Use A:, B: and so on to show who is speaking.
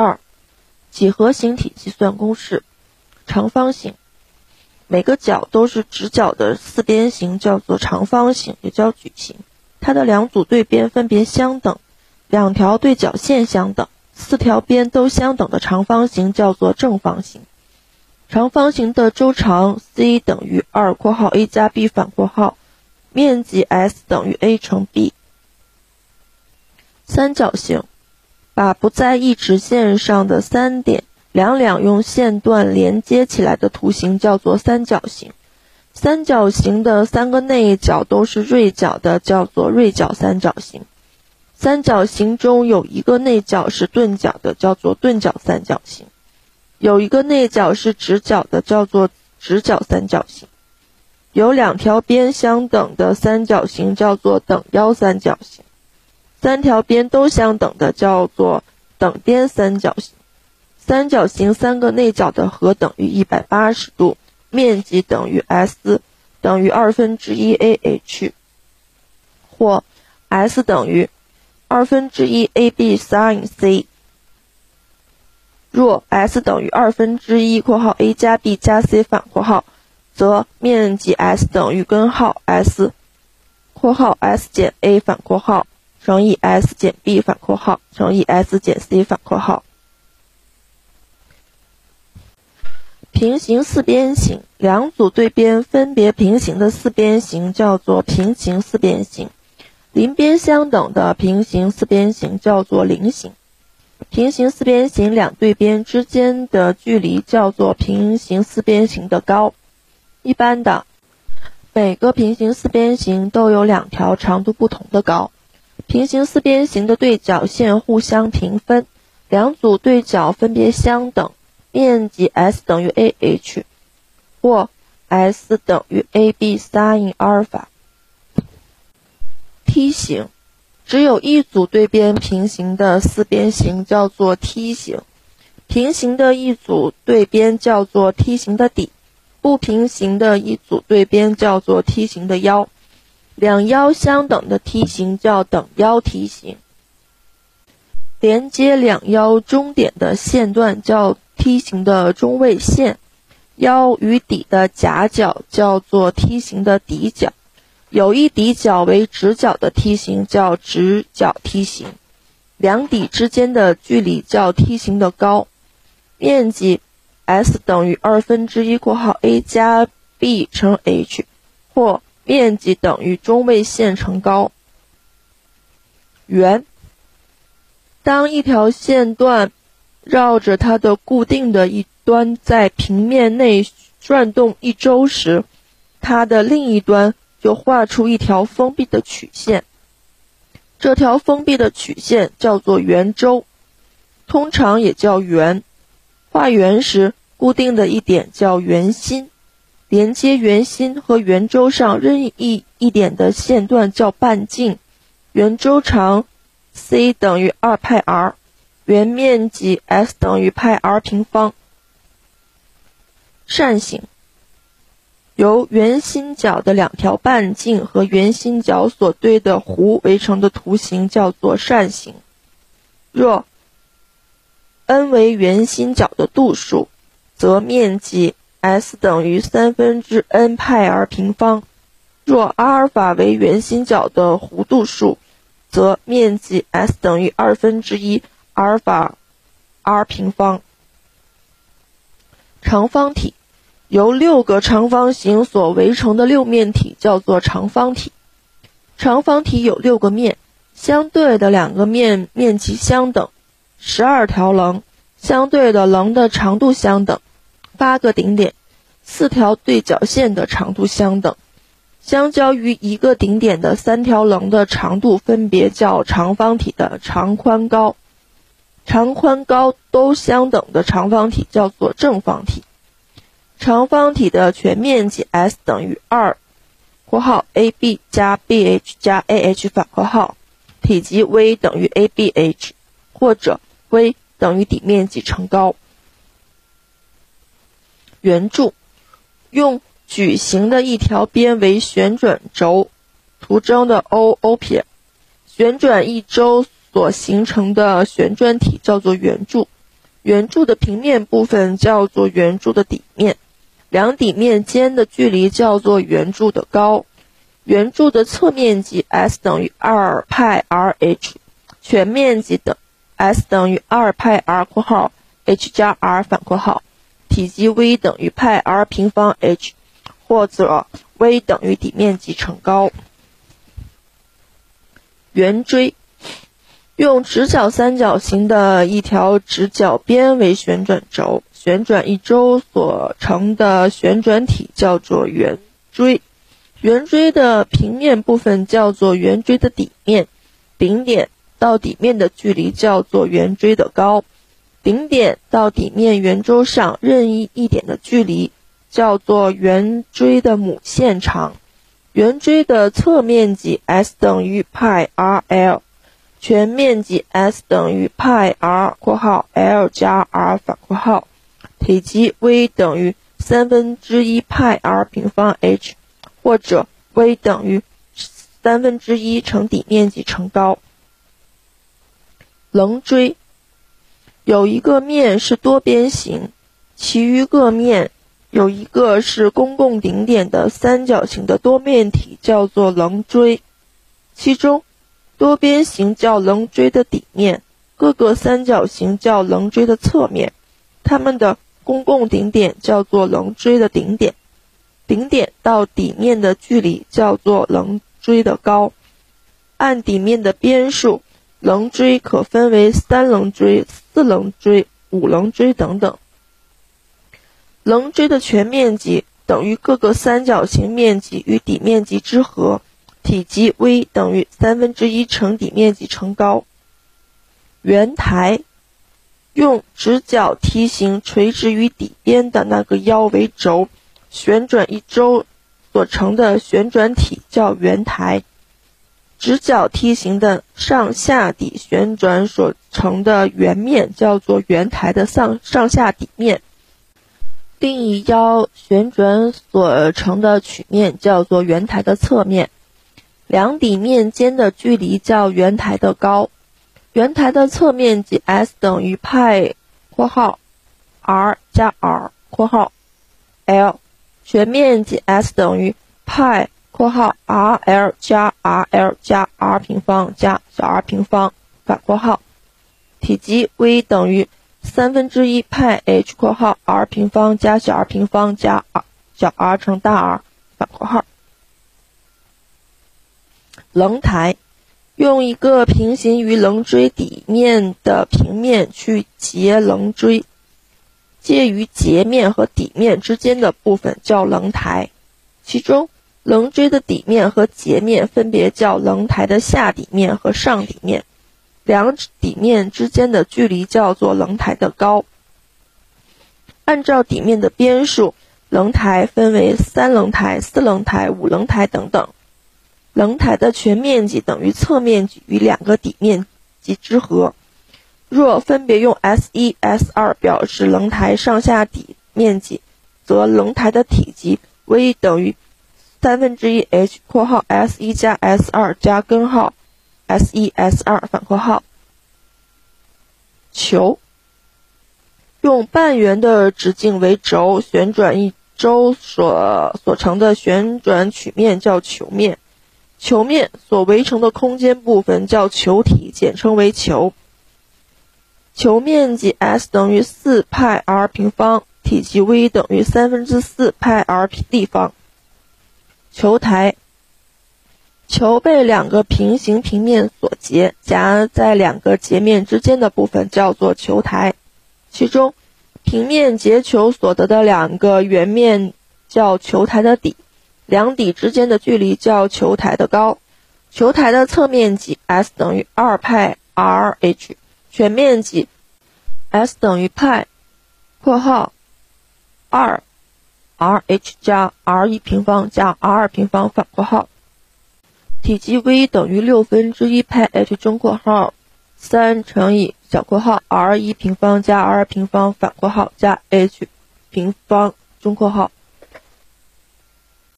A: 二、几何形体计算公式：长方形，每个角都是直角的四边形，叫做长方形，也叫矩形。它的两组对边分别相等，两条对角线相等，四条边都相等的长方形叫做正方形。长方形的周长 c 等于二（括号 a 加 b 反括号），面积 S 等于 a 乘 b。三角形。把不在一直线上的三点两两用线段连接起来的图形叫做三角形。三角形的三个内角都是锐角的，叫做锐角三角形。三角形中有一个内角是钝角的，叫做钝角三角形。有一个内角是直角的，叫做直角三角形。有两条边相等的三角形叫做等腰三角形。三条边都相等的叫做等边三角形。三角形三个内角的和等于一百八十度，面积等于 S 等于二分之一 AH，或 S 等于二分之一 AB sin C。若 S 等于二分之一（括号 a 加 b 加 c 反括号），则面积 S 等于根号 S（ 括号 S 减 a 反括号）。乘以 S 减 B 反括号乘以 S 减 C 反括号。平行四边形，两组对边分别平行的四边形叫做平行四边形。邻边相等的平行四边形叫做菱形。平行四边形两对边之间的距离叫做平行四边形的高。一般的，每个平行四边形都有两条长度不同的高。平行四边形的对角线互相平分，两组对角分别相等，面积 S 等于 AH，或 S 等于 AB sin 阿尔法。梯形，只有一组对边平行的四边形叫做梯形，平行的一组对边叫做梯形的底，不平行的一组对边叫做梯形的腰。两腰相等的梯形叫等腰梯形，连接两腰中点的线段叫梯形的中位线，腰与底的夹角叫做梯形的底角，有一底角为直角的梯形叫直角梯形，两底之间的距离叫梯形的高，面积 S 等于二分之一（括号 a 加 b 乘 h） 或。面积等于中位线乘高。圆，当一条线段绕着它的固定的一端在平面内转动一周时，它的另一端就画出一条封闭的曲线。这条封闭的曲线叫做圆周，通常也叫圆。画圆时，固定的一点叫圆心。连接圆心和圆周上任意一点的线段叫半径，圆周长 c 等于二派 r，圆面积 S 等于派 r 平方。扇形，由圆心角的两条半径和圆心角所对的弧围成的图形叫做扇形。若 n 为圆心角的度数，则面积。S 等于三分之 n 派 r 平方。若阿尔法为圆心角的弧度数，则面积 S 等于二分之一阿尔法 r 平方。长方体，由六个长方形所围成的六面体叫做长方体。长方体有六个面，相对的两个面面积相等，十二条棱，相对的棱的长度相等。八个顶点，四条对角线的长度相等，相交于一个顶点的三条棱的长度分别叫长方体的长宽高。长宽高都相等的长方体叫做正方体。长方体的全面积 S 等于二（括号 AB 加 BH 加 AH 反括号），体积 V 等于 ABH，或者 V 等于底面积乘高。圆柱，用矩形的一条边为旋转轴，图中的 O O 撇，旋转一周所形成的旋转体叫做圆柱。圆柱的平面部分叫做圆柱的底面，两底面间的距离叫做圆柱的高。圆柱的侧面积 S 等于二派 r h，全面积等 S 等于二派 r（ 括号 h 加 r 反括号），体积 V 等于派 r 平方 h，或者 V 等于底面积乘高。圆锥用直角三角形的一条直角边为旋转轴，旋转一周所成的旋转体叫做圆锥。圆锥的平面部分叫做圆锥的底面，顶点到底面的距离叫做圆锥的高，顶点到底面圆周上任意一点的距离叫做圆锥的母线长。圆锥的侧面积 S 等于派 r l，全面积 S 等于派 r（ 括号 l 加 r 反括号），体积 V 等于三分之一派 r 平方 h。或者 V 等于三分之一乘底面积乘高。棱锥有一个面是多边形，其余各面有一个是公共顶点的三角形的多面体，叫做棱锥。其中，多边形叫棱锥的底面，各个三角形叫棱锥的侧面，它们的公共顶点叫做棱锥的顶点。顶点到底面的距离叫做棱锥的高。按底面的边数，棱锥可分为三棱锥、四棱锥、五棱锥等等。棱锥的全面积等于各个三角形面积与底面积之和，体积 V 等于三分之一乘底面积乘高。圆台用直角梯形垂直于底边的那个腰为轴。旋转一周所成的旋转体叫圆台，直角梯形的上下底旋转所成的圆面叫做圆台的上上下底面。另一腰旋转所成的曲面叫做圆台的侧面。两底面间的距离叫圆台的高。圆台的侧面积 S 等于派（括号 r 加 r 括号 l）。全面积 S 等于派（括号 r l 加 r l 加 r 平方加小 r 平方反括号），体积 V 等于三分之一派 h（ 括号 r 平方加小 r 平方加 r 小 r 乘大 R 反括号）。棱台用一个平行于棱锥底面的平面去截棱锥。介于截面和底面之间的部分叫棱台，其中棱锥的底面和截面分别叫棱台的下底面和上底面，两底面之间的距离叫做棱台的高。按照底面的边数，棱台分为三棱台、四棱台、五棱台等等。棱台的全面积等于侧面积与两个底面积之和。若分别用 S 一、S 二表示棱台上下底面积，则棱台的体积 V 等于三分之一 h（ 括号 S 一加 S 二加根号 S 一 S 二反括号）。球用半圆的直径为轴，旋转一周所所成的旋转曲面叫球面。球面所围成的空间部分叫球体，简称为球。球面积 S 等于四派 r 平方，体积 V 等于三分之四派 r 立方。球台，球被两个平行平面所截，夹在两个截面之间的部分叫做球台。其中，平面截球所得的两个圆面叫球台的底，两底之间的距离叫球台的高。球台的侧面积 S 等于二派 r h。全面积 S 等于派（括号二 r h 加 r 一平方加 r 二平方反括号），体积 V 等于六分之一派 h 中括号三乘以小括号 r 一平方加 r 二平方反括号加 h 平方中括号。